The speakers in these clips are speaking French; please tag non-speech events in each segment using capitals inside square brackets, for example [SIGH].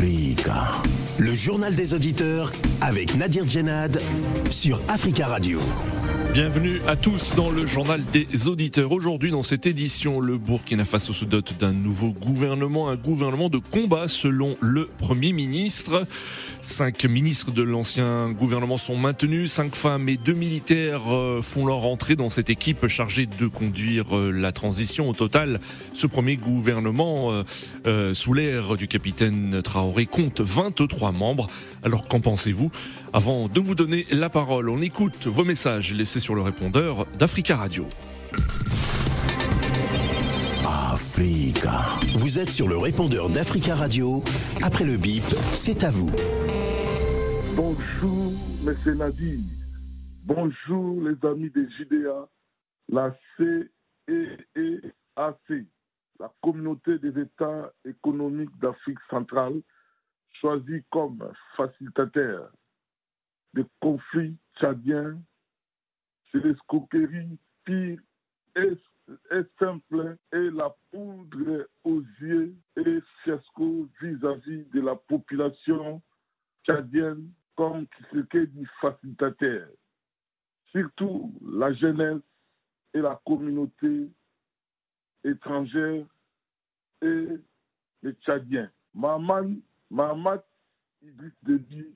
Friga. Le journal des auditeurs avec Nadir Djenad sur Africa Radio. Bienvenue à tous dans le journal des auditeurs. Aujourd'hui, dans cette édition, le Burkina Faso se dote d'un nouveau gouvernement, un gouvernement de combat selon le Premier ministre. Cinq ministres de l'ancien gouvernement sont maintenus, cinq femmes et deux militaires euh, font leur entrée dans cette équipe chargée de conduire euh, la transition. Au total, ce premier gouvernement, euh, sous l'ère du capitaine Traoré, compte 23 membres. Alors qu'en pensez-vous Avant de vous donner la parole, on écoute vos messages laissés sur le répondeur d'Africa Radio. Africa. Vous êtes sur le répondeur d'Africa Radio. Après le bip, c'est à vous. Bonjour, M. Nadi. Bonjour, les amis des JDA, la CEEAC, la communauté des États économiques d'Afrique centrale, choisie comme facilitateur des conflits tchadiens c'est l'escroquerie pire et, simple et la poudre aux yeux et fiasco vis-à-vis de la population tchadienne comme ce qu'est dit facilitateur. Surtout la jeunesse et la communauté étrangère et les Tchadiens. Maman, Mahamat Idriss Déby,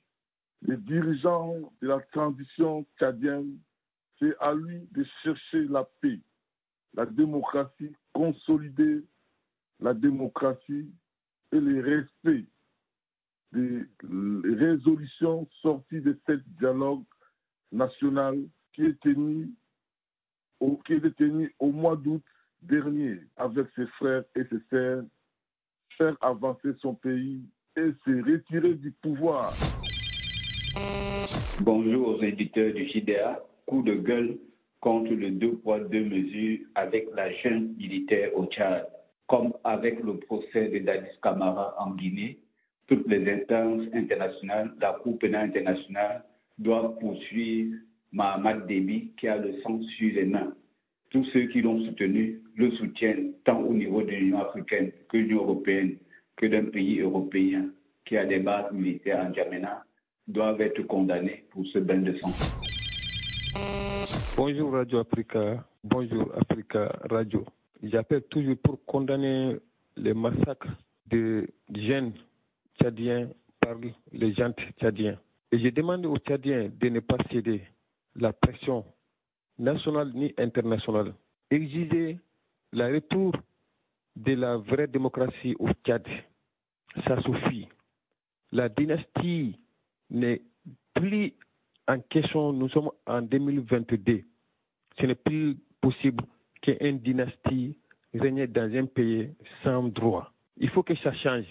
les dirigeants de la transition tchadienne c'est à lui de chercher la paix, la démocratie, consolider la démocratie et le respect des résolutions sorties de ce dialogue national qui est tenu au, qui est tenu au mois d'août dernier avec ses frères et ses sœurs, faire avancer son pays et se retirer du pouvoir. Bonjour aux éditeurs du JDA coup de gueule contre le deux poids, deux mesures avec la jeune militaire au Tchad. Comme avec le procès de Dadis Camara en Guinée, toutes les instances internationales, la Cour pénale internationale, doivent poursuivre Mahamad Déby qui a le sang sur les mains. Tous ceux qui l'ont soutenu le soutiennent tant au niveau de l'Union africaine que de l'Union européenne que d'un pays européen qui a des bases militaires en Djamena doivent être condamnés pour ce bain de sang. Bonjour Radio Africa, bonjour Africa Radio. J'appelle toujours pour condamner les massacres de jeunes tchadiens par les gens tchadiens. Et je demande aux Tchadiens de ne pas céder la pression nationale ni internationale. Exiger le retour de la vraie démocratie au Tchad. Ça suffit. La dynastie n'est plus en question, nous sommes en 2022. Ce n'est plus possible qu'une dynastie règne dans un pays sans droit. Il faut que ça change.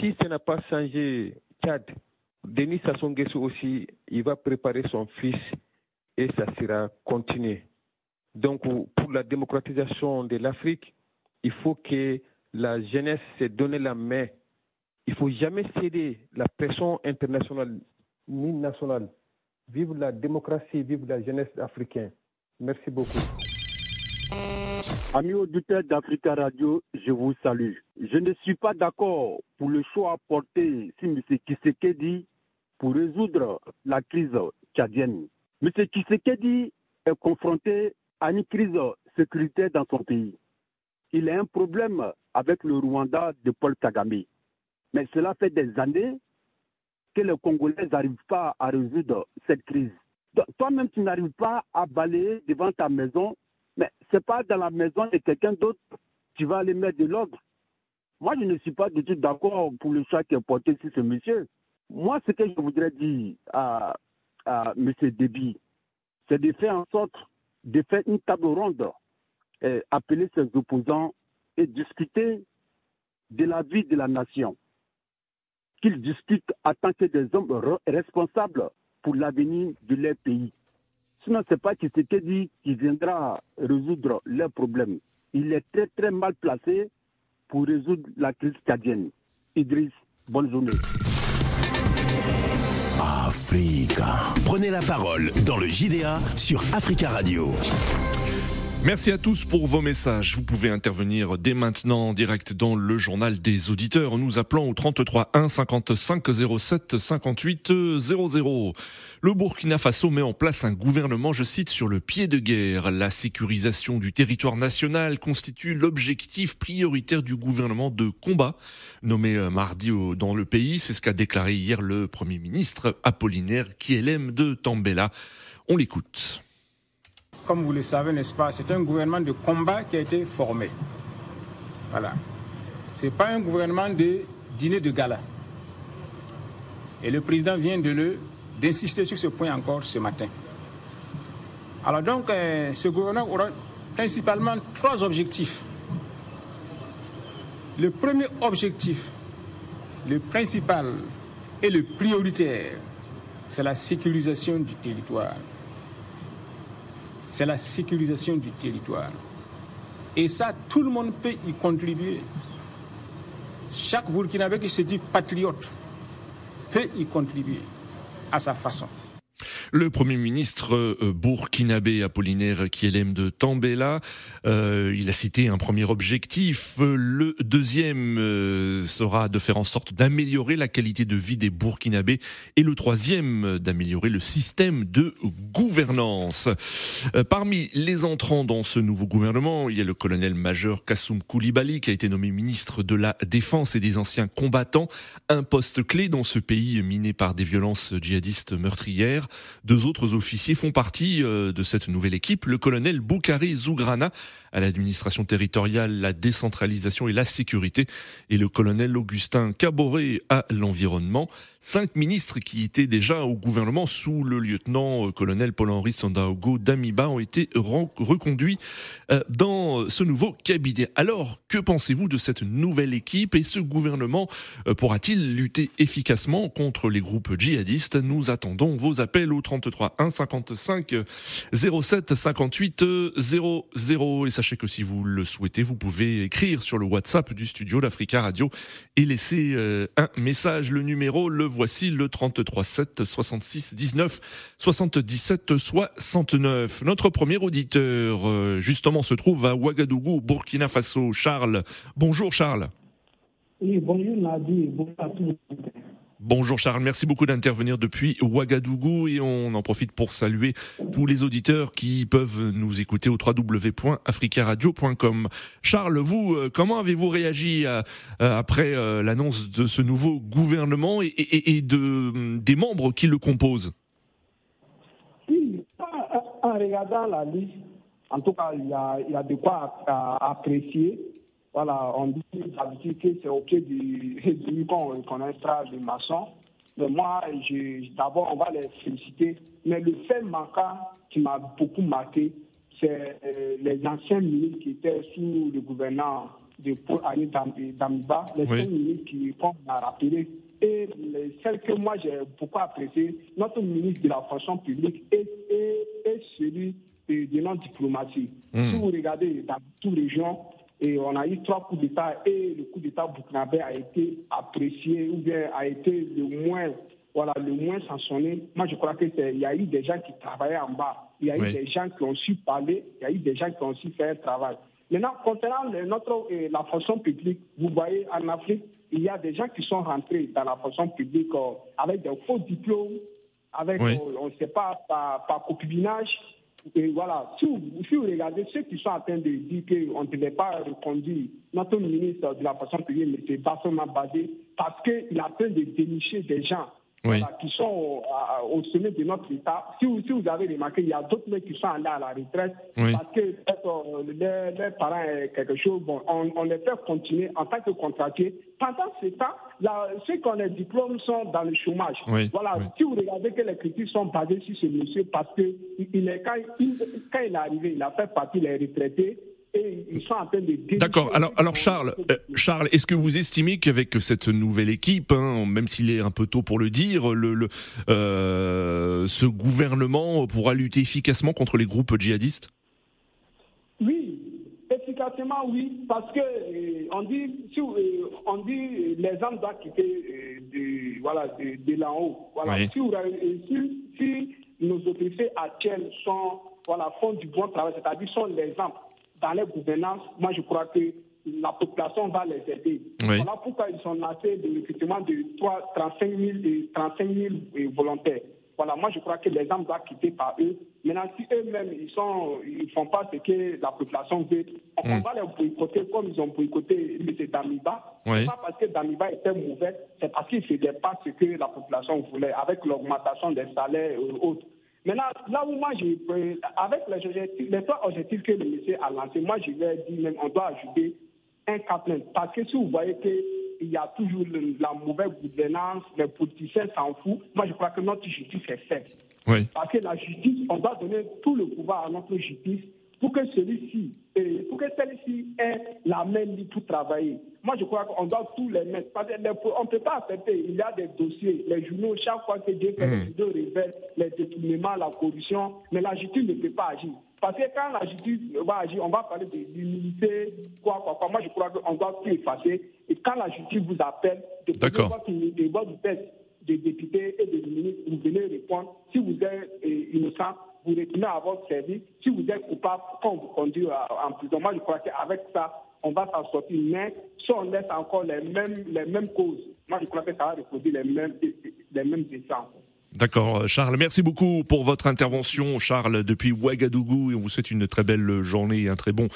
Si ça n'a pas changé, Tchad, Denis Sassou Nguesso aussi, il va préparer son fils et ça sera continué. Donc, pour la démocratisation de l'Afrique, il faut que la jeunesse se donne la main. Il ne faut jamais céder la pression internationale ni nationale. Vive la démocratie, vive la jeunesse africaine. Merci beaucoup. Amis auditeurs d'Africa Radio, je vous salue. Je ne suis pas d'accord pour le choix apporté si M. Kisekedi pour résoudre la crise tchadienne. M. Kisekedi est confronté à une crise sécuritaire dans son pays. Il a un problème avec le Rwanda de Paul Kagame. Mais cela fait des années que les Congolais n'arrivent pas à résoudre cette crise. Toi-même, tu n'arrives pas à balayer devant ta maison, mais ce n'est pas dans la maison de quelqu'un d'autre tu vas aller mettre de l'ordre. Moi, je ne suis pas du tout d'accord pour le choix qui est porté sur ce monsieur. Moi, ce que je voudrais dire à, à M. Déby, c'est de faire en sorte de faire une table ronde, et appeler ses opposants et discuter de la vie de la nation qu'ils discutent en tant que des hommes responsables pour l'avenir de leur pays. Sinon, ce n'est pas dit qui viendra résoudre leurs problèmes. Il est très très mal placé pour résoudre la crise cadienne. Idriss, bonne journée. Africa. Prenez la parole dans le JDA sur Africa Radio. Merci à tous pour vos messages. Vous pouvez intervenir dès maintenant en direct dans le journal des auditeurs en nous appelant au 33 1 55 07 58 00. Le Burkina Faso met en place un gouvernement, je cite, sur le pied de guerre. La sécurisation du territoire national constitue l'objectif prioritaire du gouvernement de combat nommé euh, mardi dans le pays. C'est ce qu'a déclaré hier le Premier ministre Apollinaire Kielem de Tambela. On l'écoute comme vous le savez, n'est-ce pas, c'est un gouvernement de combat qui a été formé. Voilà. Ce n'est pas un gouvernement de dîner de gala. Et le président vient de le d'insister sur ce point encore ce matin. Alors donc, euh, ce gouvernement aura principalement trois objectifs. Le premier objectif, le principal et le prioritaire, c'est la sécurisation du territoire c'est la sécurisation du territoire. Et ça, tout le monde peut y contribuer. Chaque Burkinabé qui se dit patriote peut y contribuer à sa façon. Le Premier ministre euh, burkinabé Apollinaire Kielem de Tambela, euh, il a cité un premier objectif. Le deuxième euh, sera de faire en sorte d'améliorer la qualité de vie des Burkinabés et le troisième d'améliorer le système de gouvernance. parmi les entrants dans ce nouveau gouvernement, il y a le colonel-major Kassoum Koulibaly qui a été nommé ministre de la Défense et des anciens combattants, un poste clé dans ce pays miné par des violences djihadistes meurtrières. Deux autres officiers font partie euh, de cette nouvelle équipe. Le colonel Boukari Zougrana à l'administration territoriale, la décentralisation et la sécurité et le colonel Augustin Caboret à l'environnement cinq ministres qui étaient déjà au gouvernement sous le lieutenant-colonel euh, Paul-Henri Sandaogo d'Amiba ont été reconduits euh, dans ce nouveau cabinet. Alors, que pensez-vous de cette nouvelle équipe et ce gouvernement euh, pourra-t-il lutter efficacement contre les groupes djihadistes? Nous attendons vos appels au 33 1 55 07 58 00 et sachez que si vous le souhaitez, vous pouvez écrire sur le WhatsApp du studio d'Africa Radio et laisser un message. Le numéro, le voici le 33 7 66 19 77 69. Notre premier auditeur, euh, justement, se trouve à Ouagadougou, Burkina Faso. Charles. Bonjour Charles. Oui, bonjour Nadi, bonjour à tous. Bonjour Charles, merci beaucoup d'intervenir depuis Ouagadougou et on en profite pour saluer tous les auditeurs qui peuvent nous écouter au www.africaradio.com. Charles, vous, euh, comment avez-vous réagi euh, euh, après l'annonce de ce nouveau gouvernement et, de, des membres qui le composent? En regardant la liste, en tout cas, il y a, il y a de quoi apprécier voilà, on dit d'habitude que c'est au pied du, du qu'on connaîtra les maçons. Mais moi, d'abord, on va les féliciter. Mais le fait manquant qui m'a beaucoup marqué, c'est euh, les anciens ministres qui étaient sous le gouvernement de Paul Annie Damiba, les anciens ministres qui, comme on a rappelé, et celle que moi j'ai beaucoup apprécié, notre ministre de la fonction publique et, celui de, notre diplomatie. Hmm. Si vous regardez dans toutes les régions, et on a eu trois coups d'État et le coup d'État burkinabé a été apprécié ou bien a été le moins, voilà, le moins sanctionné. Moi, je crois qu'il y a eu des gens qui travaillaient en bas. Il y a eu des gens qui ont su parler. Il y a eu des gens qui ont su faire un travail. Maintenant, concernant notre, euh, la fonction publique, vous voyez, en Afrique, il y a des gens qui sont rentrés dans la fonction publique euh, avec des faux diplômes, avec, euh, on ne sait pas, par, par copinage. Et voilà, si vous, regardez ceux qui sont en train de dire qu'on ne devait pas reconduire notre ministre de la façon publique, mais c'est seulement basé parce qu'il est en train de dénicher des gens qui sont au, sommet de notre État. Si vous, si vous avez remarqué, il y a d'autres mecs qui sont allés à la retraite parce que euh, leurs parents quelque chose. Bon, on, les fait continuer en tant que contractuels. Pendant ce temps, ceux qui ont les diplômes sont dans le chômage. voilà, si vous regardez que les critiques sont basées sur ce monsieur parce que il est, quand, il, quand il est arrivé, il a fait partie des retraités ils sont en train de D'accord. Alors, alors Charles, euh, Charles, est-ce que vous estimez qu'avec cette nouvelle équipe, hein, même s'il est un peu tôt pour le dire, le, euh, ce gouvernement pourra lutter efficacement contre les groupes djihadistes? Oui, efficacement oui, parce que euh, on dit, on dit les hommes doivent quitter de, voilà de, là-haut. Voilà. Si, si, nos autorités actuelles sont voilà, font du bon travail, c'est-à-dire sont l'exemple dans les gouvernances, moi je crois que la population va les aider. Voilà pourquoi ils sont lancés de recrutement de 3, 35 000, et 35 000 volontaires. Voilà, moi je crois que les hommes doivent quitter par eux. Maintenant, si eux-mêmes ils sont, ils font pas ce que la population veut, on hmm. va les boycotter comme ils ont boycotté M. Damiba. Oui. Pas parce que Damiba était mauvais, c'est parce qu'il ne faisait pas ce que la population voulait, avec l'augmentation des salaires et autres. Maintenant, là où moi, j'ai, avec les, objectifs, les trois objectifs que le monsieur a lancés, moi, je lui ai dit même, on doit ajouter un cap Parce que si vous voyez qu'il y a toujours la mauvaise gouvernance, les politiciens s'en foutent, moi, je crois que notre justice est faible. Oui. Parce que la justice, on doit donner tout le pouvoir à notre justice pour que celui-ci, pour que celle-ci ait la même vie pour travailler. Moi, je crois qu'on doit tous les mettre. Parce on ne peut pas accepter. Il y a des dossiers, les journaux, chaque fois que Dieu fait mmh. les journaux révèlent les détournements, la corruption, mais la justice ne peut pas agir. Parce que quand la justice va agir, on va parler de l'immunité, quoi, quoi, quoi. Moi, je crois qu'on doit tout effacer. Et quand la justice vous appelle, de de votre tête des députés et des ministres, vous venez répondre. Si vous êtes euh, innocent, vous retournez à votre service. Si vous êtes coupable, quand vous conduit en prison, moi je crois qu'avec ça, on va s'en sortir. Mais si on laisse encore les mêmes, les mêmes causes, moi je crois que ça va reproduire les mêmes, les mêmes. D'accord, Charles. Merci beaucoup pour votre intervention, Charles, depuis Ouagadougou. Et on vous souhaite une très belle journée et un très bon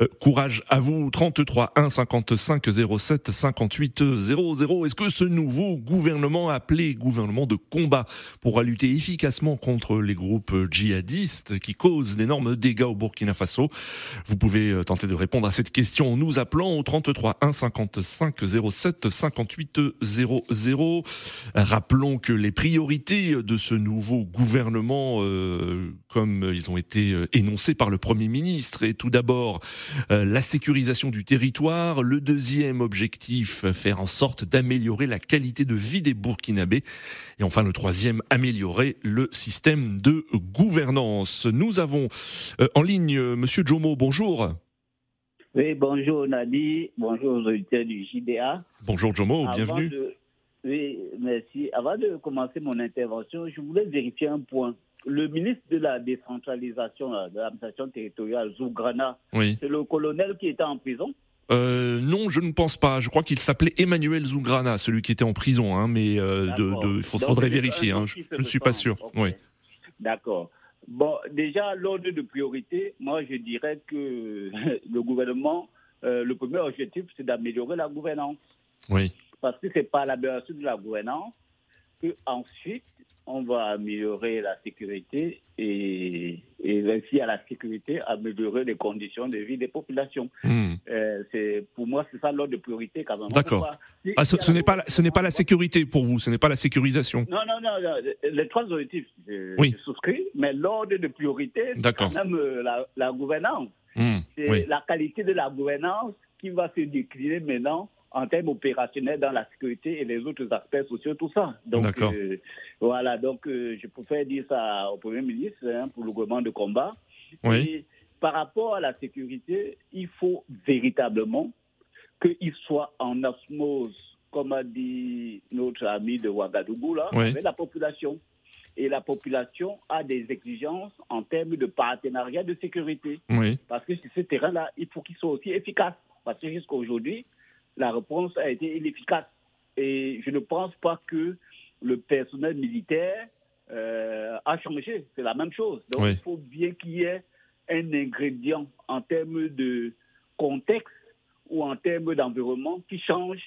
euh, courage à vous. 33 1 55 07 58 00. Est-ce que ce nouveau gouvernement appelé gouvernement de combat pourra lutter efficacement contre les groupes djihadistes qui causent d'énormes dégâts au Burkina Faso? Vous pouvez euh, tenter de répondre à cette question en nous appelant au 33 1 55 07 58 00. Rappelons que les priorités de ce nouveau gouvernement, euh, comme ils ont été euh, énoncés par le Premier ministre, est tout d'abord euh, la sécurisation du territoire. Le deuxième objectif, faire en sorte d'améliorer la qualité de vie des Burkinabés. Et enfin, le troisième, améliorer le système de gouvernance. Nous avons en ligne Monsieur Jomo. Bonjour. Oui, bonjour Nadi, bonjour aux auditeurs du JDA. Bonjour Jomo, bienvenue. Oui, merci. Avant de commencer mon intervention, je voulais vérifier un point. Le ministre de la décentralisation de l'administration territoriale, Zougrana, c'est le colonel qui était en prison? Euh, non, je ne pense pas. Je crois qu'il s'appelait Emmanuel Zougrana, celui qui était en prison, hein, mais euh, il faudrait vérifier. Hein, je, ne suis pas sûr. Oui. D'accord. Bon, déjà, l'ordre de priorité, moi, je dirais que [LAUGHS] le gouvernement, euh, le premier objectif, c'est d'améliorer la gouvernance. Oui parce que c'est par l'amélioration de la gouvernance que ensuite on va améliorer la sécurité et, et ainsi à la sécurité améliorer les conditions de vie des populations. Hmm. Euh, c'est pour moi c'est ça l'ordre de priorité quand même. D'accord. Ah, ce, n'est pas ce n'est pas la sécurité pour vous, ce n'est pas la sécurisation. Non non non, les trois objectifs je, oui. souscris, mais l'ordre de priorité c'est quand même euh, la, gouvernance. Hmm. C'est la qualité de la gouvernance qui va se décliner maintenant en termes opérationnels dans la sécurité et les autres aspects sociaux, tout ça. Donc, euh, voilà, donc euh, je préfère dire ça au Premier ministre hein, pour le gouvernement de combat. Oui. par rapport à la sécurité, il faut véritablement qu'il soit en osmose, comme a dit notre ami de Ouagadougou, là, avec la population. Et la population a des exigences en termes de partenariat de sécurité. Oui. Parce que sur ce terrain-là, il faut qu'il soit aussi efficace. Parce que jusqu'à aujourd'hui, la réponse a été inefficace. Et je ne pense pas que le personnel militaire euh, a changé. C'est la même chose. Donc il faut bien qu'il y ait un ingrédient en termes de contexte ou en termes d'environnement qui change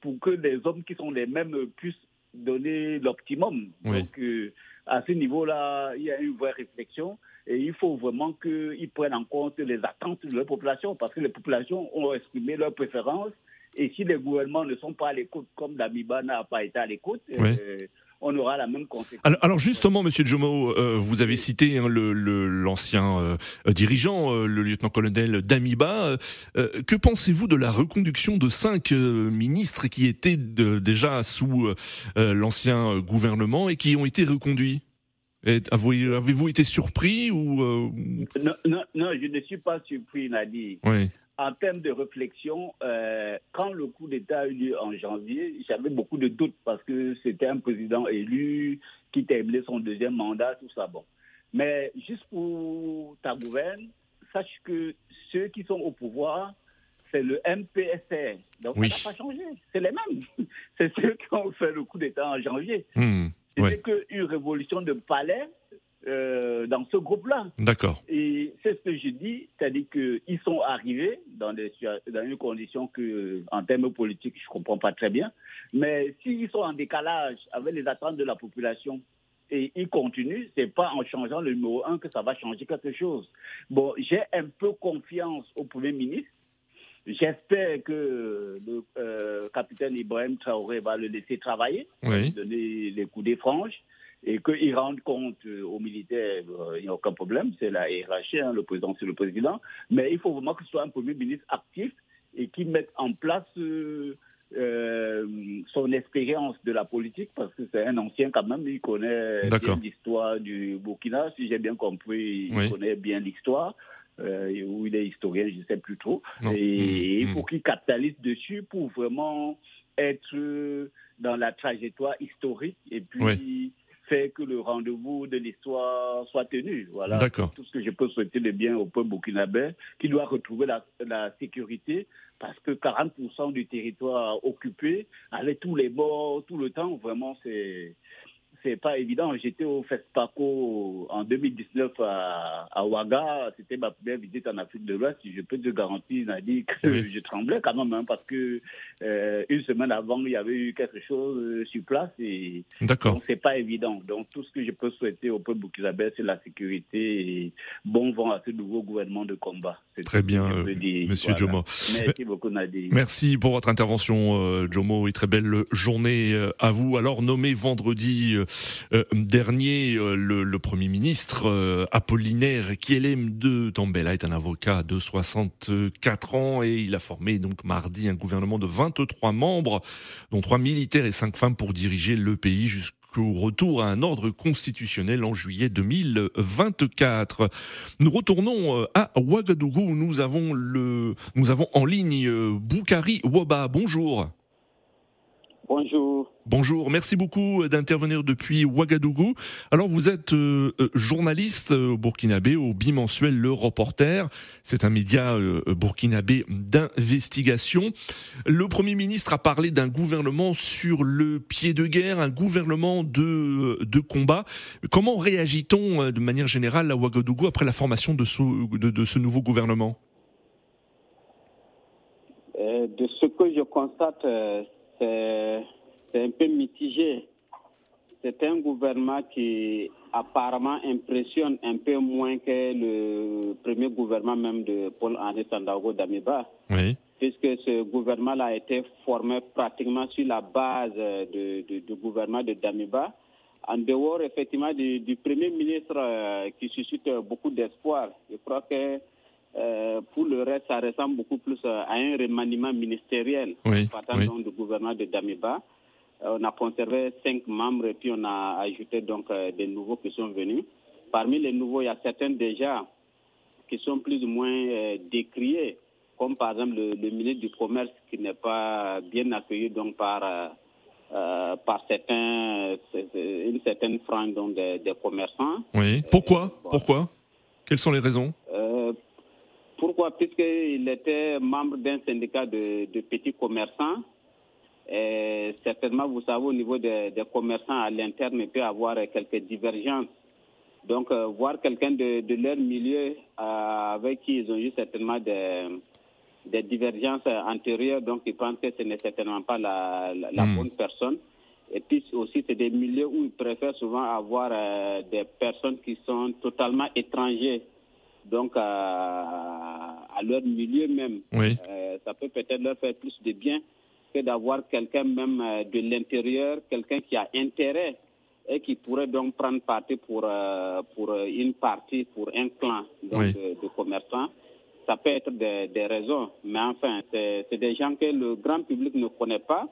pour que les hommes qui sont les mêmes puissent donner l'optimum. Donc euh, à ce niveau-là, il y a une vraie réflexion et il faut vraiment qu'ils prennent en compte les attentes de la population parce que les populations ont exprimé leurs préférences et si les gouvernements ne sont pas à l'écoute, comme Damiba n'a pas été à l'écoute, euh, on aura la même conséquence. Alors, justement, Monsieur Jomo, euh, vous avez cité hein, l'ancien euh, dirigeant, le lieutenant-colonel Damiba. que pensez-vous de la reconduction de cinq ministres qui étaient déjà sous l'ancien gouvernement et qui ont été reconduits? Avez-vous été surpris ou non, non, non, je ne suis pas surpris, Nadi. Oui en termes de réflexion, euh, quand le coup d'État a eu lieu en janvier, j'avais beaucoup de doutes parce que c'était un président élu qui terminait son deuxième mandat, tout ça. Bon. Mais juste pour ta gouverne, sache que ceux qui sont au pouvoir, c'est le MPSR. Donc ça n'a pas changé. C'est les mêmes. [LAUGHS] C'est ceux qui ont fait le coup d'État en janvier. Hmm, c'est qu'une révolution de palais euh, dans ce groupe-là. D'accord. Et c'est ce que je dis, c'est-à-dire qu'ils sont arrivés dans, des, dans une condition que, en termes politiques, je ne comprends pas très bien. Mais s'ils sont en décalage avec les attentes de la population, et ils continuent, c'est pas en changeant le numéro 1 que ça va changer quelque chose. Bon, j'ai un peu confiance au Premier ministre. J'espère que le euh, capitaine Ibrahim Traoré va le laisser travailler, donner les coups des franges et qu'il rende compte euh, aux militaires, euh, il n'y a aucun problème, c'est la hiérarchie, hein, le président c'est le président, mais il faut vraiment que ce soit un Premier ministre actif et qui mette en place euh, son expérience de la politique, parce que c'est un ancien quand même, il connaît bien l'histoire du Burkina, si j'ai bien compris, il connaît bien l'histoire. où il est historien, je ne sais plus trop. Et il faut mmh. qu'il capitalise dessus pour vraiment être dans la trajectoire historique et puis fait que le rendez-vous de l'histoire soit tenu. Voilà tout ce que je peux souhaiter de bien au peuple burkinabé, qui doit retrouver la, la sécurité, parce que 40% du territoire occupé, avec tous les morts, tout le temps, vraiment, c'est c'est pas évident. J'étais au FESPACO en 2019 à, à Ouaga. C'était ma première visite en Afrique de l'Ouest. Je peux te garantir, Nadi, que je tremblais quand même, hein, parce que euh, une semaine avant, il y avait eu quelque chose euh, sur place et donc c'est pas évident. Donc tout ce que je peux souhaiter au peuple burkinabé, c'est la sécurité et bon vent à ce nouveau gouvernement de combat. Très bien, euh, Monsieur Jomo. Merci beaucoup, Nadi. Merci pour votre intervention, Jomo, et très belle journée à vous. Alors nommé vendredi euh, dernier, euh, le, Premier ministre euh, Apollinaire Kielem de Tambela est un avocat de 64 ans et il a formé donc mardi un gouvernement de 23 membres, dont trois militaires et cinq femmes pour diriger le pays jusqu'au retour à un ordre constitutionnel en juillet 2024. Nous retournons à Ouagadougou. Nous avons le, nous avons en ligne Boukari Waba. Bonjour. Bonjour. Bonjour, merci beaucoup d'intervenir depuis Ouagadougou. Alors vous êtes euh, euh, journaliste au burkinabé au bimensuel Le Reporter. C'est un média euh, burkinabé d'investigation. Le Premier ministre a parlé d'un gouvernement sur le pied de guerre, un gouvernement de, de combat. Comment réagit-on de manière générale à Ouagadougou après la formation de ce, de ce nouveau gouvernement? De ce que je constate, c'est un peu mitigé. C'est un gouvernement qui apparemment impressionne un peu moins que le premier gouvernement même de Paul-Henri Sandago d'Amiba. Oui. Puisque ce gouvernement a été formé pratiquement sur la base du gouvernement de Damiba. En dehors, effectivement, du, premier ministre euh, qui suscite beaucoup d'espoir. Je crois que euh, pour le reste, ça ressemble beaucoup plus euh, à un remaniement ministériel oui, partant du gouvernement de Damiba. Euh, on a conservé cinq membres et puis on a ajouté donc des nouveaux qui sont venus. Parmi les nouveaux, il y a certains déjà qui sont plus ou moins décriés, comme par exemple le, ministre du Commerce qui n'est pas bien accueilli donc par par certains une certaine frange donc des, commerçants. Oui. Pourquoi? Pourquoi? Quelles sont les raisons? Pourquoi? Puisqu'il était membre d'un syndicat de, petits commerçants. Et certainement, vous savez, au niveau des, commerçants à l'interne, il peut y avoir quelques divergences. Donc, euh, voir quelqu'un de, leur milieu euh, avec qui ils ont eu certainement des, divergences antérieures, donc ils pensent que ce n'est certainement pas la, hmm. bonne personne. Et puis aussi, c'est des milieux où ils préfèrent souvent avoir euh, des personnes qui sont totalement étrangères donc à, leur milieu même. Euh, ça peut peut-être leur faire plus de bien que d'avoir quelqu'un même euh, de l'intérieur, quelqu'un qui a intérêt et qui pourrait donc prendre parti pour, euh, pour une partie, pour un clan de, commerçants. Ça peut être des, des raisons, mais enfin, c'est des gens que le grand public ne connaît pas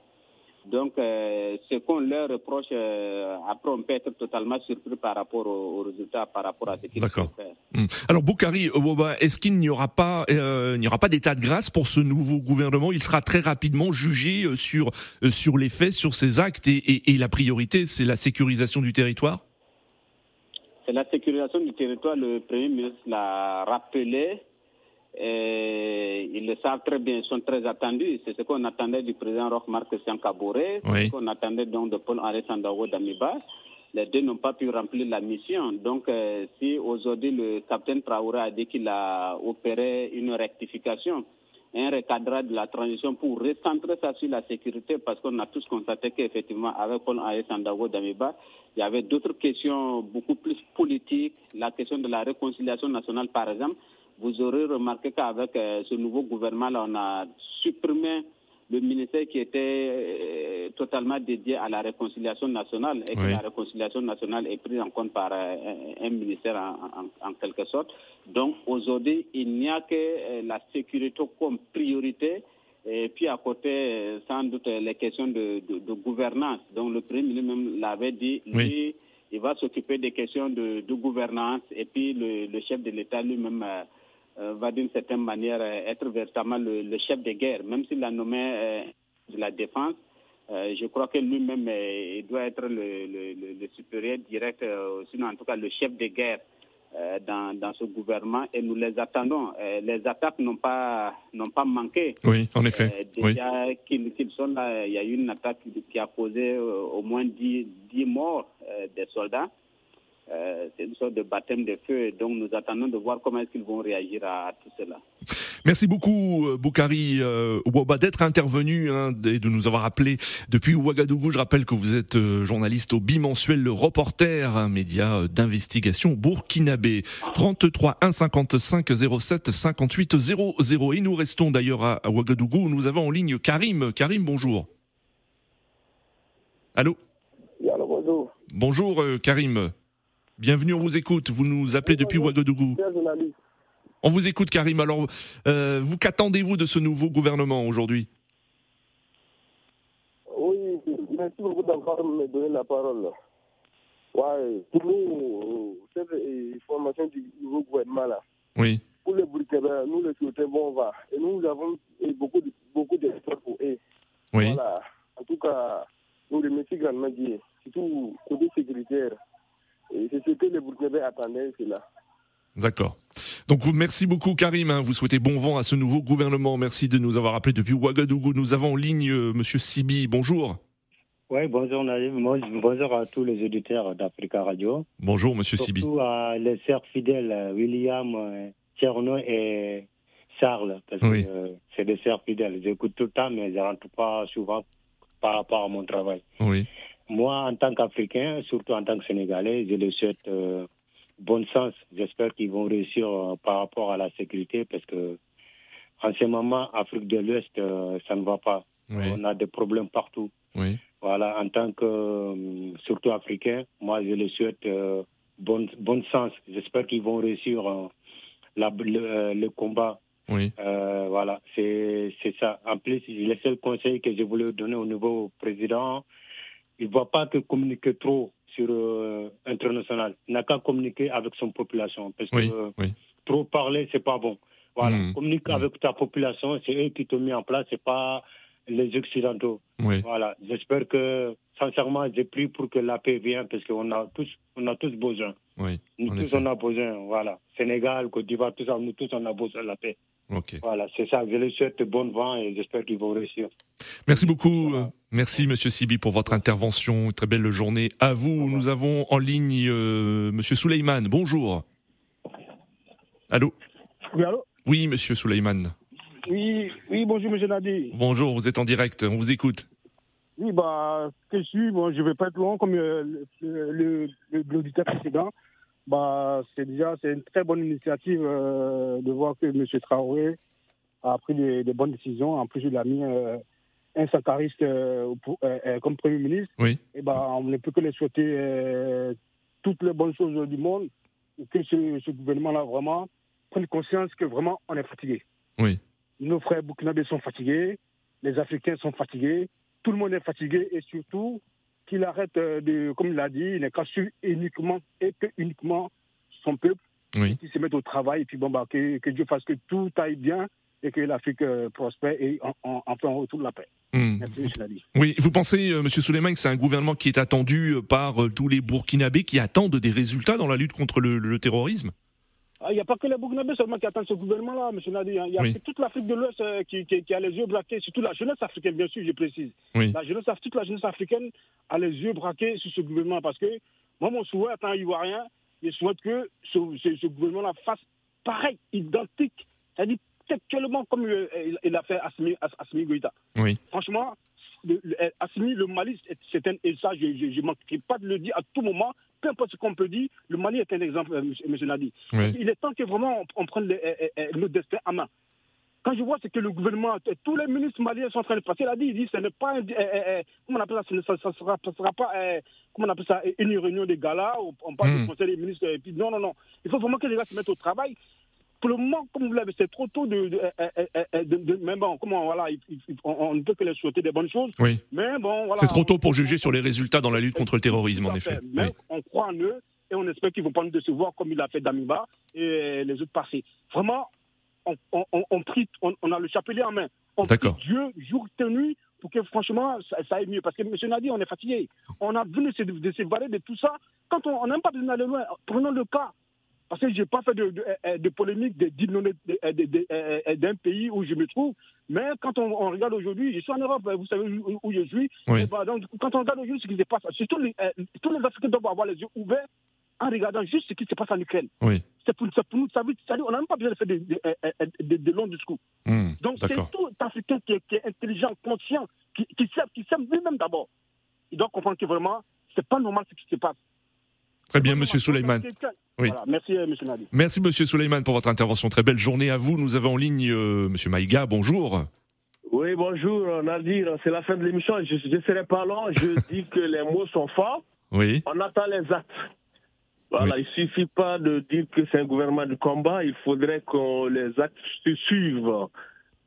donc, euh, ce qu'on leur reproche, euh, après, on peut être totalement surpris par rapport aux, résultats, par rapport à ce qu'ils D'accord. Hum. Alors, Boukari, euh, est-ce qu'il n'y aura pas, il n'y aura pas d'état de grâce pour ce nouveau gouvernement? Il sera très rapidement jugé sur sur les faits, sur ses actes, et, et, et la priorité, c'est la sécurisation du territoire? C'est la sécurisation du territoire. Le Premier ministre l'a rappelé. Et ils le savent très bien, ils sont très attendus. C'est ce qu'on attendait du président Rochmark Christian Caboret, c'est ce qu'on attendait donc de Paul-Henri Sandago d'Amiba. Les deux n'ont pas pu remplir la mission. Donc, euh, si aujourd'hui le capitaine Traoré a dit qu'il a opéré une rectification, un recadrage de la transition pour recentrer ça sur la sécurité, parce qu'on a tous constaté qu'effectivement, avec Paul Henri Sandago d'Amiba, il y avait d'autres questions beaucoup plus politiques, la question de la réconciliation nationale, par exemple vous aurez remarqué qu'avec euh, ce nouveau gouvernement-là, on a supprimé le ministère qui était euh, totalement dédié à la réconciliation nationale et que la réconciliation nationale est prise en compte par euh, un, ministère en, quelque sorte. Donc aujourd'hui, il n'y a que la sécurité comme priorité et puis à côté, sans doute, les questions de, gouvernance. Donc le Premier ministre même l'avait dit, lui, il va s'occuper des questions de, gouvernance et puis le, chef de l'État lui-même va d'une certaine manière euh, être véritablement le, chef de guerre, même s'il l'a nommé euh, de la défense. je crois que lui-même doit être le, supérieur direct, sinon en tout cas le chef de guerre dans, dans, ce gouvernement et nous les attendons. les attaques n'ont pas n'ont pas manqué. Oui, en effet. déjà qu'ils sont là, il y a eu une attaque qui a causé au moins 10, 10 morts des soldats. Euh, c'est une sorte de baptême de feu. Donc nous attendons de voir comment est-ce qu'ils vont réagir à, tout cela. Merci beaucoup, euh, Boukari euh, d'être intervenu hein, et de nous avoir appelé depuis Ouagadougou. Je rappelle que vous êtes euh, journaliste au bimensuel Le Reporter, un média d'investigation burkinabé. 33 1 55 07 58 00. Et nous restons d'ailleurs à, Ouagadougou. Nous avons en ligne Karim. Karim, bonjour. Allô? Bonjour. Bonjour, Karim. Bienvenue, on vous écoute. Vous nous appelez depuis Ouagadougou. On vous écoute, Karim. Alors, euh, vous qu'attendez-vous de ce nouveau gouvernement aujourd'hui? Oui, merci beaucoup d'avoir me donné la parole. Ouais, pour nous, cette formation du nouveau gouvernement là. Oui. Pour les Burkinabés, nous le souhaitons bon va. Et nous avons beaucoup de, beaucoup d'espoir pour eux. Oui. Voilà. En tout cas, nous remercions grandement Dieu, surtout côté sécuritaire. Et c'est ce que les Burkinabés attendaient, c'est là. D'accord. Donc merci beaucoup Karim, hein. vous souhaitez bon vent à ce nouveau gouvernement. Merci de nous avoir appelé depuis Ouagadougou. Nous avons en ligne euh, Monsieur Sibi. Bonjour. Oui, bonjour Naïm. Bonjour à tous les auditeurs d'Africa Radio. Bonjour Monsieur Sibi. Surtout à les sœurs fidèles William, Tcherno et Charles, parce que euh, c'est des sœurs fidèles. J'écoute tout le temps, mais je ne rentre pas souvent par rapport à mon travail. Oui. Moi, en tant qu'Africain, surtout en tant que Sénégalais, je le souhaite euh, bon sens. J'espère qu'ils vont réussir euh, par rapport à la sécurité parce que en ce moment, Afrique de l'Ouest, euh, ça ne va pas. On a des problèmes partout. Oui. Voilà, en tant que surtout Africain, moi, je le souhaite bon, bon sens. J'espère qu'ils vont réussir la, le, le, combat. Oui. voilà, c'est ça. En plus, le seul conseil que je voulais donner au nouveau président, il ne va pas que communiquer trop sur euh, international. Il n'a qu'à communiquer avec son population. Parce que trop parler, c'est pas bon. Voilà. Mmh. Communique mmh. avec ta population, c'est eux qui t'ont mis en place, c'est pas les Occidentaux. Voilà. J'espère que, sincèrement, j'ai pris pour que la paix vienne parce qu'on a tous, on a tous besoin. Oui, nous tous, on a besoin. Voilà. Sénégal, Côte d'Ivoire, tout ça, nous tous, on a besoin de la paix. Voilà, c'est ça. Je les souhaite bon vent et j'espère qu'ils vont réussir. Merci beaucoup. Merci, Monsieur Sibi, pour votre intervention. Très belle journée à vous. Nous avons en ligne euh, Monsieur Souleyman. Bonjour. Allô? Oui, allô? Oui, Monsieur Souleyman. Oui, oui, bonjour, Monsieur Nadi. Bonjour, vous êtes en direct. On vous écoute. Oui, bah, ce que je suis, bon, je ne vais pas être long comme euh, le, l'auditeur précédent. Bah, c'est déjà c'est une très bonne initiative euh, de voir que M. Traoré a pris des, bonnes décisions. En plus, il a mis euh, un sacariste euh, comme Premier ministre. Oui. Et bah, on ne peut que les souhaiter toutes les bonnes choses du monde. Que ce, gouvernement-là vraiment prenne conscience que vraiment on est fatigué. Oui. Nos frères burkinabés sont fatigués, les Africains sont fatigués, tout le monde est fatigué et surtout qu'il arrête de, comme il l'a dit, il n'est qu'à suivre uniquement et que uniquement son peuple, oui. qui se mette au travail et puis bon bah que, Dieu fasse que tout aille bien et que l'Afrique euh, prospère et enfin on retourne la paix. Hmm. Oui, vous pensez, M. Monsieur Souleymane, que c'est un gouvernement qui est attendu par tous les Burkinabés qui attendent des résultats dans la lutte contre le terrorisme? Il n'y a pas que les Burkinabés seulement qui attendent ce gouvernement-là, M. Nadi. Il y a toute l'Afrique de l'Ouest euh, qui, a les yeux braqués, surtout la jeunesse africaine, bien sûr, je précise. La jeunesse, toute la jeunesse africaine a les yeux braqués sur ce gouvernement parce que moi, mon souhait, étant ivoirien, je souhaite que ce, gouvernement-là fasse pareil, identique, c'est-à-dire textuellement comme euh, il, a fait Assimi, Assimi Goïta. Franchement, le, Assimi, le Mali, c'est un, et ça, je ne manquerai pas de le dire à tout moment, peu importe ce qu'on peut dire, le Mali est un exemple, euh, M. Nadi. Il est temps que vraiment on, prenne le, destin à main. Quand je vois ce que le gouvernement, tous les ministres maliens sont en train de passer, il a dit, il dit, ce n'est pas, comment on appelle ça, ça ne sera, sera, pas, comment on appelle ça, une réunion de gala, on parle du hmm. conseil des ministres, et puis non, non, non. Il faut vraiment que les gars se mettent au travail pour le moment, comme vous l'avez, c'est trop tôt de, de, Mais bon, comment, voilà, on, ne peut que les souhaiter des bonnes choses. Oui. Mais bon, voilà. C'est trop tôt pour juger sur les résultats dans la lutte contre le terrorisme, en effet. Mais on croit en eux et on espère qu'ils ne vont pas nous décevoir comme il a fait Damiba et les autres passés. Vraiment, on, on, on, prie, on, a le chapelet en main. On prie Dieu jour et nuit pour que franchement ça, aille mieux. Parce que M. Nadi, on est fatigué. On a vu de se, de se de tout ça. Quand on n'aime pas besoin d'aller loin, prenons le cas parce que je n'ai pas fait de, de, euh, de polémique euh, d'un pays où je me trouve. Mais quand on, regarde aujourd'hui, je suis en Europe, vous savez où, je suis. donc, quand on regarde aujourd'hui ce qui se passe, surtout les, euh, tous les Africains doivent avoir les yeux ouverts en regardant juste ce qui se passe en Ukraine. C'est pour, pour, nous, ça veut, on n'a même pas besoin de faire de, de, longs discours. Hmm, donc c'est tout Africain qui est, intelligent, conscient, qui, qui qui s'aime lui-même d'abord. Il doit comprendre que vraiment, c'est pas normal ce qui se passe. Très bien, Monsieur Souleyman. Oui. merci, euh, Monsieur Nadi. Merci, Monsieur Souleyman, pour votre intervention. Très belle journée à vous. Nous avons en ligne euh, Monsieur Maïga. Bonjour. Oui, bonjour, Nadir. C'est la fin de l'émission. Je ne serai pas long. Je [LAUGHS] dis que les mots sont forts. Oui. On attend les actes. Voilà, il il suffit pas de dire que c'est un gouvernement de combat. Il faudrait que les actes se suivent.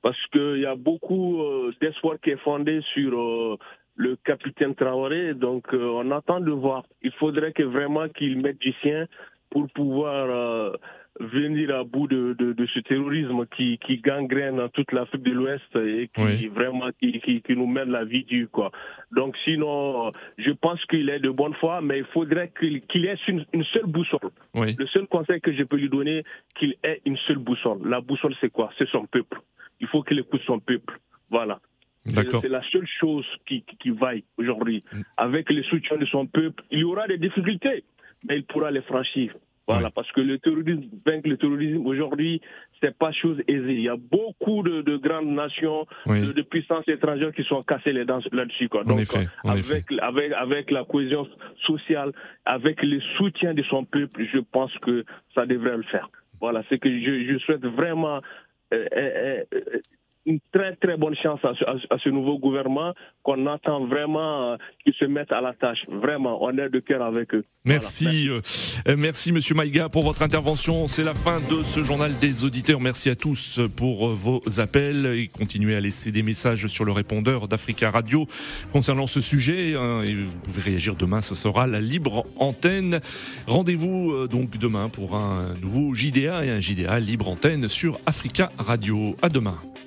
Parce qu'il y a beaucoup euh, d'espoir qui est fondé sur le capitaine Traoré. Donc, euh, on attend de voir. Il faudrait que vraiment qu'il mette du sien pour pouvoir euh, venir à bout de, de, ce terrorisme qui, qui gangrène toute l'Afrique de l'Ouest et qui vraiment qui, qui, qui, nous mène la vie dure quoi. Donc sinon, je pense qu'il est de bonne foi, mais il faudrait qu'il qu'il ait une, une, seule boussole. Le seul conseil que je peux lui donner, qu'il ait une seule boussole. La boussole, c'est quoi? C'est son peuple. Il faut qu'il écoute son peuple. Voilà. C'est la seule chose qui, qui vaille aujourd'hui. Mm. Avec le soutien de son peuple, il y aura des difficultés, mais il pourra les franchir. Voilà, parce que le terrorisme, vaincre le terrorisme aujourd'hui, c'est pas chose aisée. Il y a beaucoup de, grandes nations, de, puissances étrangères qui sont cassées les dents là-dessus. Donc, avec, avec, avec la cohésion sociale, avec le soutien de son peuple, je pense que ça devrait le faire. Voilà, c'est que je, je souhaite vraiment euh, euh, euh, une très très bonne chance à ce, nouveau gouvernement qu'on attend vraiment euh, qu'ils se mettent à la tâche. Vraiment, on est de cœur avec eux. Merci, euh, euh, merci. Monsieur Maïga pour votre intervention. C'est la fin de ce journal des auditeurs. Merci à tous pour vos appels et continuez à laisser des messages sur le répondeur d'Africa Radio concernant ce sujet. Hein, et vous pouvez réagir demain, ce sera la libre antenne. Rendez-vous donc demain pour un nouveau JDA et un JDA libre antenne sur Africa Radio. À demain.